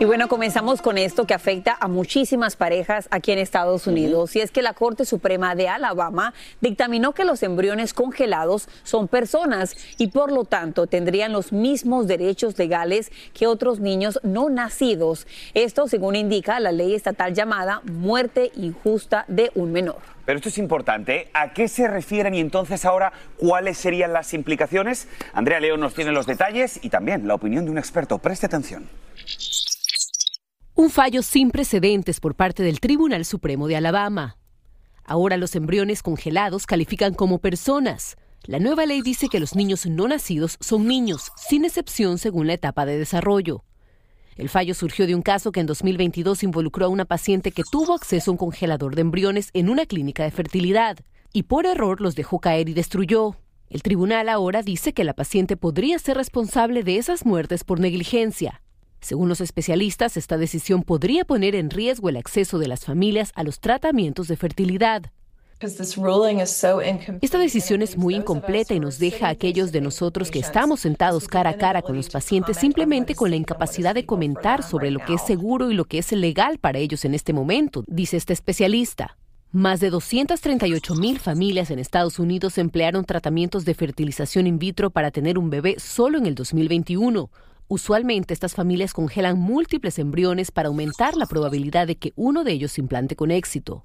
Y bueno, comenzamos con esto que afecta a muchísimas parejas aquí en Estados Unidos. Y es que la Corte Suprema de Alabama dictaminó que los embriones congelados son personas y por lo tanto tendrían los mismos derechos legales que otros niños no nacidos. Esto según indica la ley estatal llamada muerte injusta de un menor. Pero esto es importante. ¿A qué se refieren y entonces ahora cuáles serían las implicaciones? Andrea León nos tiene los detalles y también la opinión de un experto. Preste atención. Un fallo sin precedentes por parte del Tribunal Supremo de Alabama. Ahora los embriones congelados califican como personas. La nueva ley dice que los niños no nacidos son niños, sin excepción según la etapa de desarrollo. El fallo surgió de un caso que en 2022 involucró a una paciente que tuvo acceso a un congelador de embriones en una clínica de fertilidad y por error los dejó caer y destruyó. El tribunal ahora dice que la paciente podría ser responsable de esas muertes por negligencia. Según los especialistas, esta decisión podría poner en riesgo el acceso de las familias a los tratamientos de fertilidad. Esta decisión es muy incompleta y nos deja a aquellos de nosotros que estamos sentados cara a cara con los pacientes simplemente con la incapacidad de comentar sobre lo que es seguro y lo que es legal para ellos en este momento, dice este especialista. Más de 238 mil familias en Estados Unidos emplearon tratamientos de fertilización in vitro para tener un bebé solo en el 2021, Usualmente estas familias congelan múltiples embriones para aumentar la probabilidad de que uno de ellos se implante con éxito.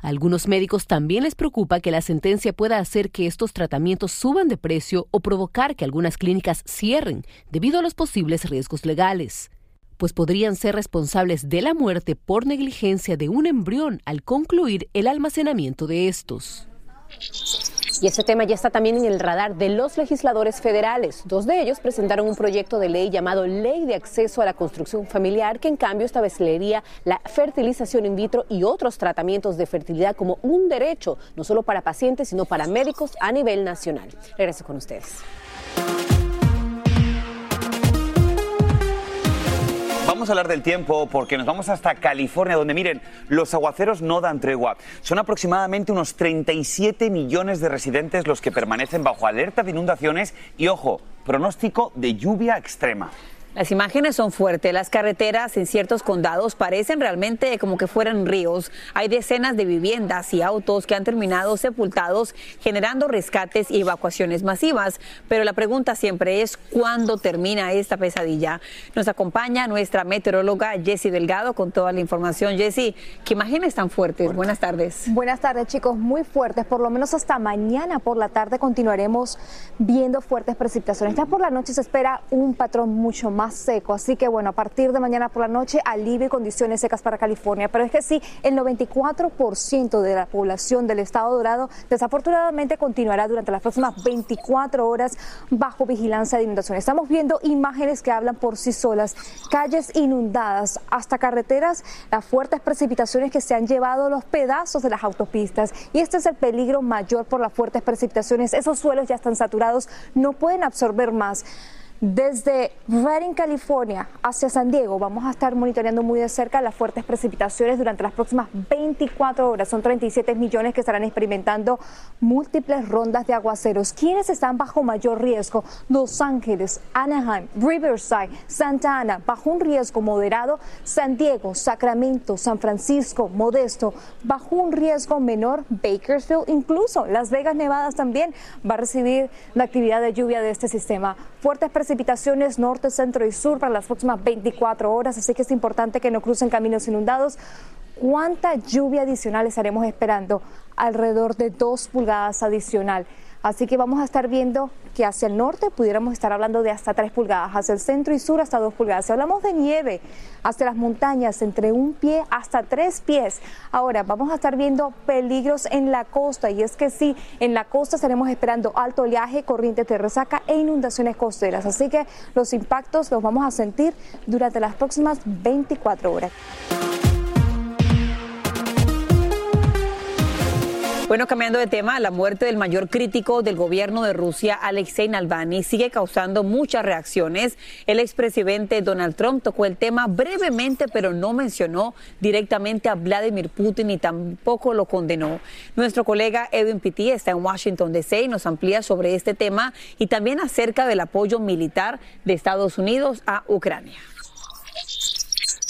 A algunos médicos también les preocupa que la sentencia pueda hacer que estos tratamientos suban de precio o provocar que algunas clínicas cierren debido a los posibles riesgos legales, pues podrían ser responsables de la muerte por negligencia de un embrión al concluir el almacenamiento de estos. Y ese tema ya está también en el radar de los legisladores federales. Dos de ellos presentaron un proyecto de ley llamado Ley de Acceso a la Construcción Familiar, que en cambio establecería la fertilización in vitro y otros tratamientos de fertilidad como un derecho, no solo para pacientes, sino para médicos a nivel nacional. Regreso con ustedes. Vamos a hablar del tiempo porque nos vamos hasta California, donde miren, los aguaceros no dan tregua. Son aproximadamente unos 37 millones de residentes los que permanecen bajo alerta de inundaciones y, ojo, pronóstico de lluvia extrema. Las imágenes son fuertes. Las carreteras en ciertos condados parecen realmente como que fueran ríos. Hay decenas de viviendas y autos que han terminado sepultados, generando rescates y evacuaciones masivas. Pero la pregunta siempre es cuándo termina esta pesadilla. Nos acompaña nuestra meteoróloga Jessie Delgado con toda la información. Jessie, ¿qué imágenes tan fuertes? Buenas tardes. Buenas tardes, chicos. Muy fuertes. Por lo menos hasta mañana por la tarde continuaremos viendo fuertes precipitaciones. Ya por la noche se espera un patrón mucho más seco. Así que bueno, a partir de mañana por la noche, alivio condiciones secas para California. Pero es que sí, el 94% de la población del estado dorado desafortunadamente continuará durante las próximas 24 horas bajo vigilancia de inundación. Estamos viendo imágenes que hablan por sí solas. Calles inundadas, hasta carreteras, las fuertes precipitaciones que se han llevado los pedazos de las autopistas. Y este es el peligro mayor por las fuertes precipitaciones. Esos suelos ya están saturados, no pueden absorber más. Desde Redding, California, hacia San Diego, vamos a estar monitoreando muy de cerca las fuertes precipitaciones durante las próximas 24 horas. Son 37 millones que estarán experimentando múltiples rondas de aguaceros. ¿Quiénes están bajo mayor riesgo? Los Ángeles, Anaheim, Riverside, Santa Ana, bajo un riesgo moderado. San Diego, Sacramento, San Francisco, Modesto, bajo un riesgo menor. Bakersfield, incluso Las Vegas, Nevada también va a recibir la actividad de lluvia de este sistema. Fuertes precipitaciones precipitaciones norte, centro y sur para las próximas 24 horas, así que es importante que no crucen caminos inundados. ¿Cuánta lluvia adicional estaremos esperando? Alrededor de dos pulgadas adicional. Así que vamos a estar viendo que hacia el norte pudiéramos estar hablando de hasta 3 pulgadas, hacia el centro y sur hasta 2 pulgadas. Si hablamos de nieve, hacia las montañas, entre un pie hasta tres pies. Ahora, vamos a estar viendo peligros en la costa y es que sí, en la costa estaremos esperando alto oleaje, corriente de resaca e inundaciones costeras. Así que los impactos los vamos a sentir durante las próximas 24 horas. Bueno, cambiando de tema, la muerte del mayor crítico del gobierno de Rusia, Alexei Navalny, sigue causando muchas reacciones. El expresidente Donald Trump tocó el tema brevemente, pero no mencionó directamente a Vladimir Putin y tampoco lo condenó. Nuestro colega Edwin Pitti está en Washington, D.C. y nos amplía sobre este tema y también acerca del apoyo militar de Estados Unidos a Ucrania.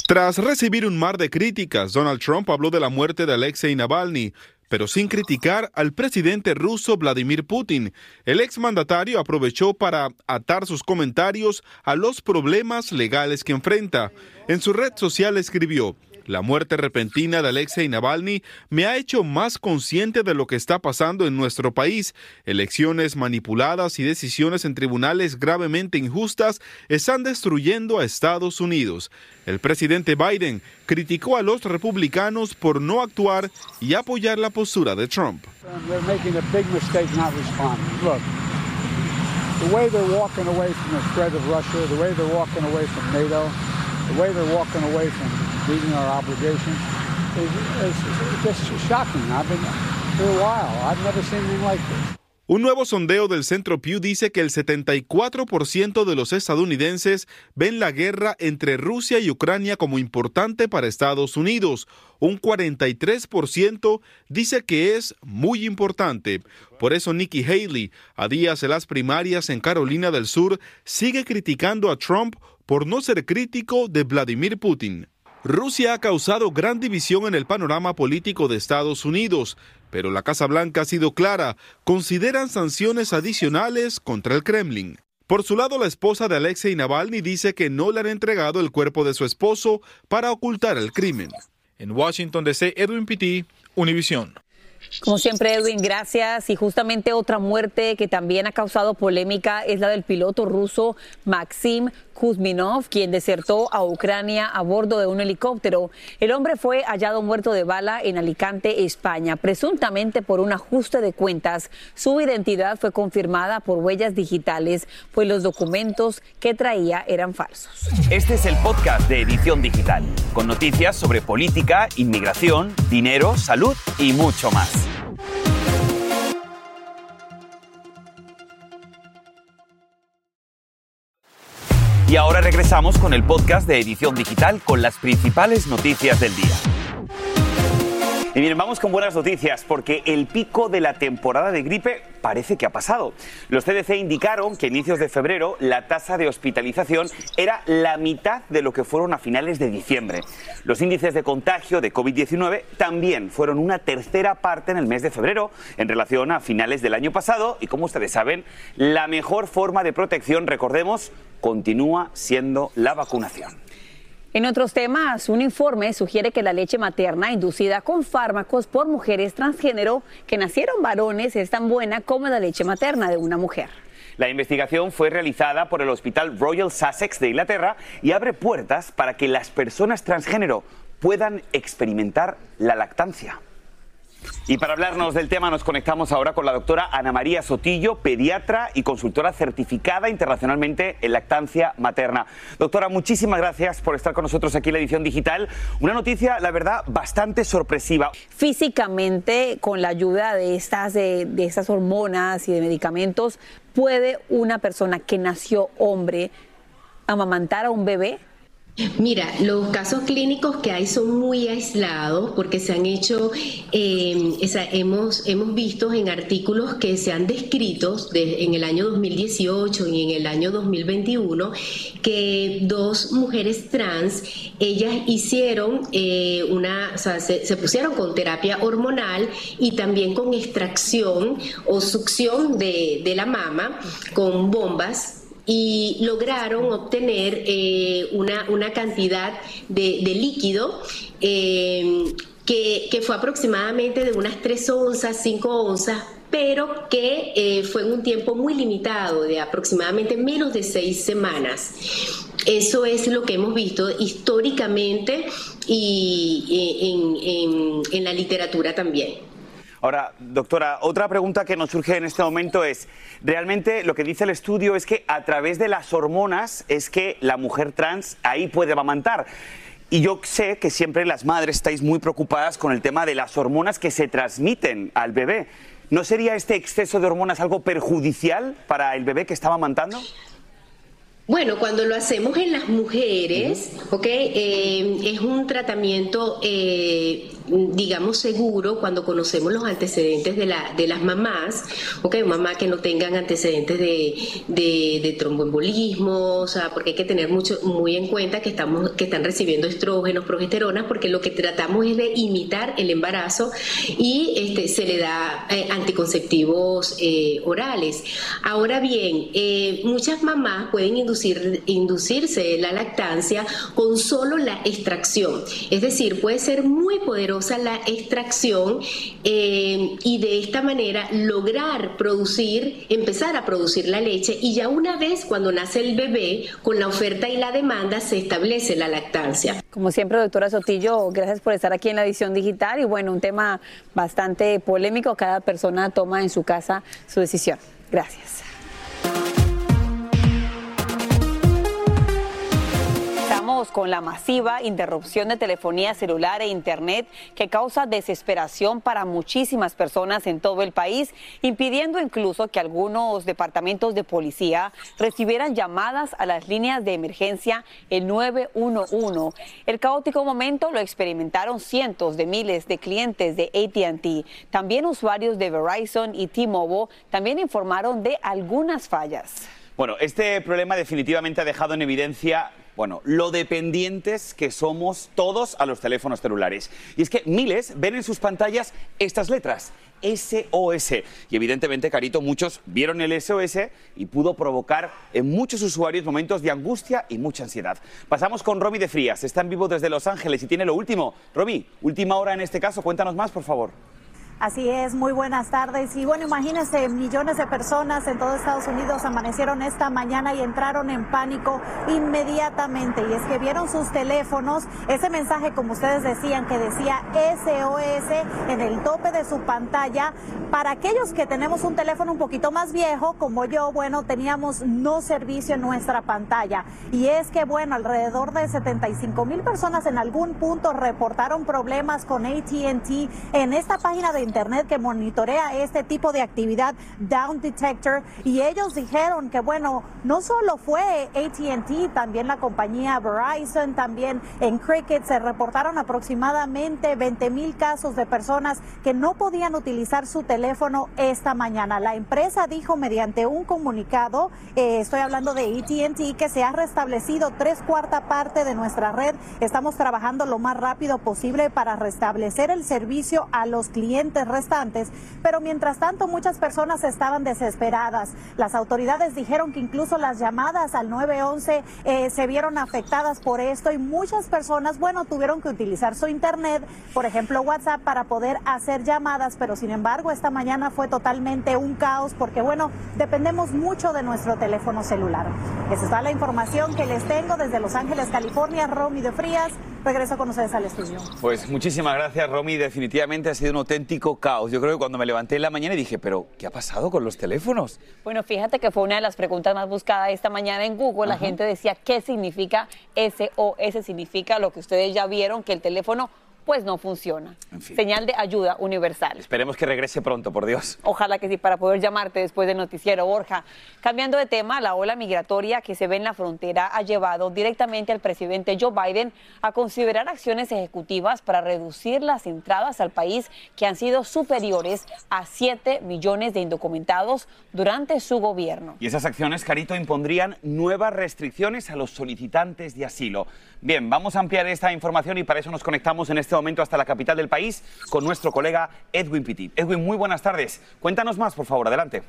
Tras recibir un mar de críticas, Donald Trump habló de la muerte de Alexei Navalny, pero sin criticar al presidente ruso Vladimir Putin. El exmandatario aprovechó para atar sus comentarios a los problemas legales que enfrenta. En su red social escribió, la muerte repentina de Alexei Navalny me ha hecho más consciente de lo que está pasando en nuestro país. Elecciones manipuladas y decisiones en tribunales gravemente injustas están destruyendo a Estados Unidos. El presidente Biden criticó a los republicanos por no actuar y apoyar la postura de Trump. The way they're walking away from the threat of Russia, the way they're walking away from NATO, the way they're walking away from meeting our is, is, is just shocking. I've been for a while. I've never seen anything like this. Un nuevo sondeo del Centro Pew dice que el 74% de los estadounidenses ven la guerra entre Rusia y Ucrania como importante para Estados Unidos. Un 43% dice que es muy importante. Por eso Nikki Haley, a días de las primarias en Carolina del Sur, sigue criticando a Trump por no ser crítico de Vladimir Putin. Rusia ha causado gran división en el panorama político de Estados Unidos, pero la Casa Blanca ha sido clara, consideran sanciones adicionales contra el Kremlin. Por su lado, la esposa de Alexei Navalny dice que no le han entregado el cuerpo de su esposo para ocultar el crimen. En Washington DC, Edwin Pitti, Univision. Como siempre, Edwin, gracias. Y justamente otra muerte que también ha causado polémica es la del piloto ruso Maxim Kuzminov, quien desertó a Ucrania a bordo de un helicóptero. El hombre fue hallado muerto de bala en Alicante, España, presuntamente por un ajuste de cuentas. Su identidad fue confirmada por huellas digitales, pues los documentos que traía eran falsos. Este es el podcast de Edición Digital, con noticias sobre política, inmigración, dinero, salud y mucho más. Y ahora regresamos con el podcast de Edición Digital con las principales noticias del día. Y miren, vamos con buenas noticias porque el pico de la temporada de gripe parece que ha pasado. Los CDC indicaron que a inicios de febrero la tasa de hospitalización era la mitad de lo que fueron a finales de diciembre. Los índices de contagio de COVID-19 también fueron una tercera parte en el mes de febrero en relación a finales del año pasado y como ustedes saben, la mejor forma de protección, recordemos, continúa siendo la vacunación. En otros temas, un informe sugiere que la leche materna inducida con fármacos por mujeres transgénero que nacieron varones es tan buena como la leche materna de una mujer. La investigación fue realizada por el Hospital Royal Sussex de Inglaterra y abre puertas para que las personas transgénero puedan experimentar la lactancia. Y para hablarnos del tema nos conectamos ahora con la doctora Ana María Sotillo, pediatra y consultora certificada internacionalmente en lactancia materna. Doctora, muchísimas gracias por estar con nosotros aquí en la edición digital. Una noticia, la verdad, bastante sorpresiva. Físicamente, con la ayuda de estas, de, de estas hormonas y de medicamentos, ¿puede una persona que nació hombre amamantar a un bebé? Mira, los casos clínicos que hay son muy aislados porque se han hecho, eh, hemos, hemos visto en artículos que se han descrito en el año 2018 y en el año 2021 que dos mujeres trans, ellas hicieron eh, una, o sea, se, se pusieron con terapia hormonal y también con extracción o succión de, de la mama con bombas y lograron obtener eh, una, una, cantidad de, líquido eh, que, fue aproximadamente de unas 3 onzas, 5 onzas, pero que eh, fue en un tiempo muy limitado, de aproximadamente menos de 6 semanas. Eso es lo que hemos visto históricamente y en la literatura también. Ahora, doctora, otra pregunta que nos surge en este momento es, realmente lo que dice el estudio es que a través de las hormonas es que la mujer trans ahí puede amamantar. Y yo sé que siempre las madres estáis muy preocupadas con el tema de las hormonas que se transmiten al bebé. ¿No sería este exceso de hormonas algo perjudicial para el bebé que estaba amamantando? Bueno, cuando lo hacemos en las mujeres, ¿ok? Eh, es un tratamiento, eh, digamos, seguro cuando conocemos los antecedentes de, la, de las mamás, ¿ok? Mamá que no tengan antecedentes de, de, tromboembolismo, o sea, porque hay que tener mucho, muy en cuenta que, estamos, que están recibiendo estrógenos, progesteronas, porque lo que tratamos es de imitar el embarazo y este, se le da eh, anticonceptivos orales. Ahora bien, muchas mamás pueden inducir inducirse la lactancia con solo la extracción. Es decir, puede ser muy poderosa la extracción eh, y de esta manera lograr producir, empezar a producir la leche y ya una vez cuando nace el bebé, con la oferta y la demanda se establece la lactancia. Como siempre, doctora Sotillo, gracias por estar aquí en la edición digital y bueno, un tema bastante polémico. Cada persona toma en su casa su decisión. Gracias. Con la masiva interrupción de telefonía celular e internet que causa desesperación para muchísimas personas en todo el país, impidiendo incluso que algunos departamentos de policía recibieran llamadas a las líneas de emergencia el 911. El caótico momento lo experimentaron cientos de miles de clientes de ATT. También usuarios de Verizon y T-Mobile también informaron de algunas fallas. Bueno, este problema definitivamente ha dejado en evidencia bueno, lo dependientes que somos todos a los teléfonos celulares. Y es que miles ven en sus pantallas estas letras, SOS. Y evidentemente, Carito, muchos vieron el SOS y pudo provocar en muchos usuarios momentos de angustia y mucha ansiedad. Pasamos con Romy de Frías, está en vivo desde Los Ángeles y tiene lo último. Romy, última hora en este caso, cuéntanos más, por favor. Así es, muy buenas tardes. Y bueno, imagínense, millones de personas en todo Estados Unidos amanecieron esta mañana y entraron en pánico inmediatamente. Y es que vieron sus teléfonos, ese mensaje, como ustedes decían, que decía SOS en el tope de su pantalla. Para aquellos que tenemos un teléfono un poquito más viejo, como yo, bueno, teníamos no servicio en nuestra pantalla. Y es que, bueno, alrededor de 75 mil personas en algún punto reportaron problemas con ATT en esta página de Internet que monitorea este tipo de actividad, Down Detector, y ellos dijeron que, bueno, no solo fue ATT, también la compañía Verizon, también en Cricket se reportaron aproximadamente 20 mil casos de personas que no podían utilizar su teléfono esta mañana. La empresa dijo mediante un comunicado, eh, estoy hablando de ATT, que se ha restablecido tres cuarta parte de nuestra red. Estamos trabajando lo más rápido posible para restablecer el servicio a los clientes restantes, pero mientras tanto muchas personas estaban desesperadas. Las autoridades dijeron que incluso las llamadas al 911 eh, se vieron afectadas por esto y muchas personas, bueno, tuvieron que utilizar su internet, por ejemplo WhatsApp, para poder hacer llamadas, pero sin embargo esta mañana fue totalmente un caos porque, bueno, dependemos mucho de nuestro teléfono celular. Esa es la información que les tengo desde Los Ángeles, California, Romy de Frías. Regreso con ustedes al estudio. Pues muchísimas gracias, Romy. Definitivamente ha sido un auténtico caos. Yo creo que cuando me levanté en la mañana dije, pero ¿qué ha pasado con los teléfonos? Bueno, fíjate que fue una de las preguntas más buscadas esta mañana en Google. La gente decía, ¿qué significa SOS? Significa lo que ustedes ya vieron, que el teléfono pues no funciona. Señal de ayuda universal. Esperemos que regrese pronto, por Dios. Ojalá que sí, para poder llamarte después del noticiero, Borja. Cambiando de tema, la ola migratoria que se ve en la frontera ha llevado directamente al presidente Joe Biden a considerar acciones ejecutivas para reducir las entradas al país que han sido superiores a 7 millones de indocumentados durante su gobierno. Y esas acciones, Carito, impondrían nuevas restricciones a los solicitantes de asilo. Bien, vamos a ampliar esta información y para eso nos conectamos en este momento hasta la capital del país con nuestro colega Edwin Pitti. Edwin, muy buenas tardes. Cuéntanos más, por favor, adelante.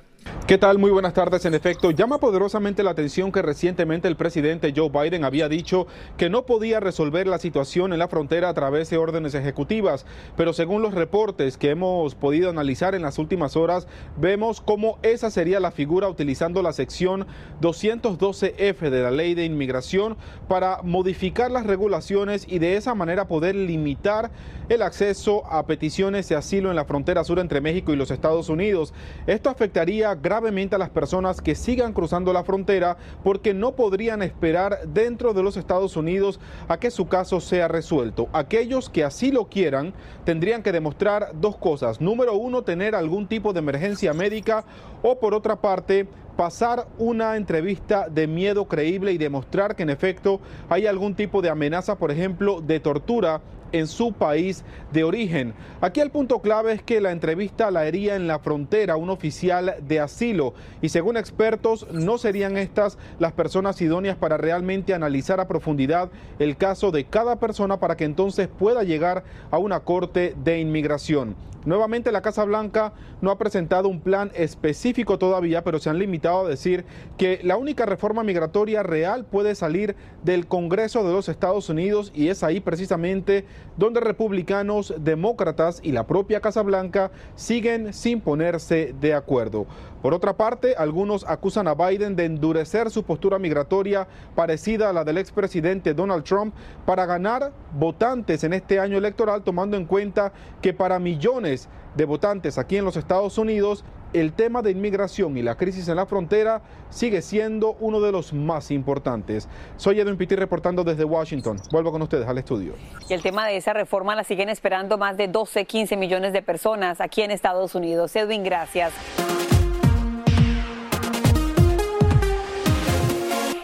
¿Qué tal? Muy buenas tardes. En efecto, llama poderosamente la atención que recientemente el presidente Joe Biden había dicho que no podía resolver la situación en la frontera a través de órdenes ejecutivas, pero según los reportes que hemos podido analizar en las últimas horas, vemos cómo esa sería la figura utilizando la sección 212F de la ley de inmigración para modificar las regulaciones y de esa manera poder limitar el acceso a peticiones de asilo en la frontera sur entre México y los Estados Unidos. Esto afectaría gravemente a las personas que sigan cruzando la frontera porque no podrían esperar dentro de los Estados Unidos a que su caso sea resuelto. Aquellos que así lo quieran tendrían que demostrar dos cosas. Número uno, tener algún tipo de emergencia médica o por otra parte, pasar una entrevista de miedo creíble y demostrar que en efecto hay algún tipo de amenaza, por ejemplo, de tortura en su país de origen. Aquí el punto clave es que la entrevista la haría en la frontera un oficial de asilo y según expertos no serían estas las personas idóneas para realmente analizar a profundidad el caso de cada persona para que entonces pueda llegar a una corte de inmigración. Nuevamente la Casa Blanca no ha presentado un plan específico todavía, pero se han limitado a decir que la única reforma migratoria real puede salir del Congreso de los Estados Unidos y es ahí precisamente donde republicanos, demócratas y la propia Casa Blanca siguen sin ponerse de acuerdo. Por otra parte, algunos acusan a Biden de endurecer su postura migratoria parecida a la del expresidente Donald Trump para ganar votantes en este año electoral, tomando en cuenta que para millones de votantes aquí en los Estados Unidos, el tema de inmigración y la crisis en la frontera sigue siendo uno de los más importantes. Soy Edwin Pitti reportando desde Washington. Vuelvo con ustedes al estudio. Y el tema de esa reforma la siguen esperando más de 12, 15 millones de personas aquí en Estados Unidos. Edwin, gracias.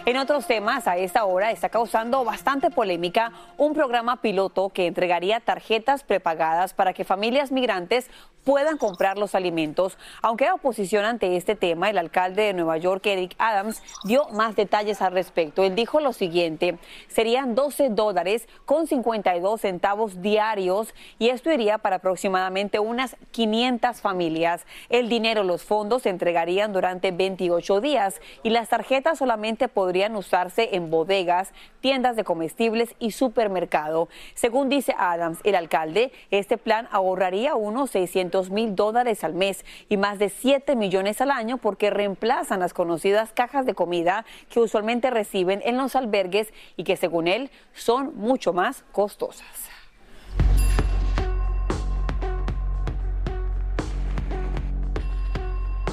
En otros temas, a esta hora está causando bastante polémica un programa piloto que entregaría tarjetas prepagadas para que familias migrantes puedan comprar los alimentos. Aunque hay oposición ante este tema, el alcalde de Nueva York, Eric Adams, dio más detalles al respecto. Él dijo lo siguiente, serían 12 dólares con 52 centavos diarios y esto iría para aproximadamente unas 500 familias. El dinero, los fondos se entregarían durante 28 días y las tarjetas solamente podrían usarse en bodegas, tiendas de comestibles y supermercado. Según dice Adams, el alcalde, este plan ahorraría unos 600 mil dólares al mes y más de 7 millones al año porque reemplazan las conocidas cajas de comida que usualmente reciben en los albergues y que según él son mucho más costosas.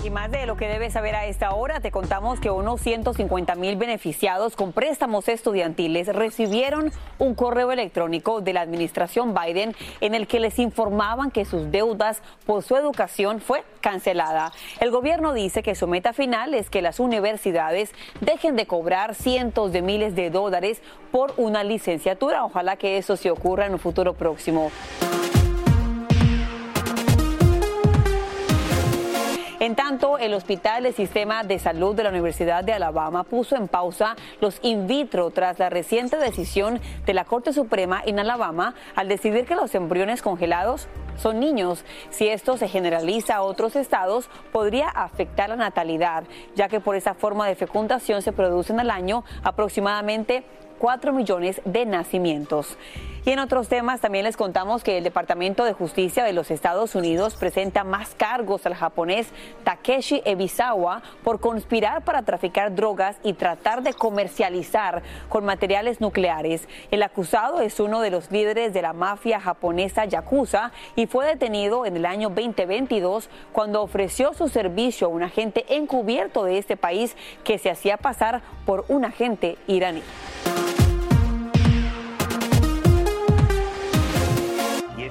Y más de lo que debes saber a esta hora, te contamos que unos 150 mil beneficiados con préstamos estudiantiles recibieron un correo electrónico de la administración Biden en el que les informaban que sus deudas por su educación fue cancelada. El gobierno dice que su meta final es que las universidades dejen de cobrar cientos de miles de dólares por una licenciatura. Ojalá que eso se ocurra en un futuro próximo. En tanto, el Hospital del Sistema de Salud de la Universidad de Alabama puso en pausa los in vitro tras la reciente decisión de la Corte Suprema en Alabama al decidir que los embriones congelados son niños. Si esto se generaliza a otros estados, podría afectar la natalidad, ya que por esa forma de fecundación se producen al año aproximadamente 4 millones de nacimientos. Y en otros temas también les contamos que el Departamento de Justicia de los Estados Unidos presenta más cargos al japonés Takeshi Ebisawa por conspirar para traficar drogas y tratar de comercializar con materiales nucleares. El acusado es uno de los líderes de la mafia japonesa Yakuza y fue detenido en el año 2022 cuando ofreció su servicio a un agente encubierto de este país que se hacía pasar por un agente iraní.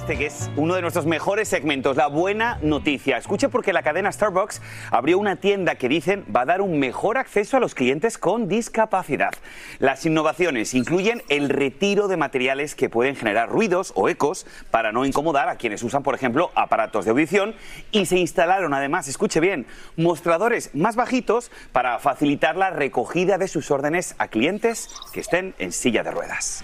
Este que es uno de nuestros mejores segmentos, la buena noticia. Escuche porque la cadena Starbucks abrió una tienda que dicen va a dar un mejor acceso a los clientes con discapacidad. Las innovaciones incluyen el retiro de materiales que pueden generar ruidos o ecos para no incomodar a quienes usan, por ejemplo, aparatos de audición y se instalaron además, escuche bien, mostradores más bajitos para facilitar la recogida de sus órdenes a clientes que estén en silla de ruedas.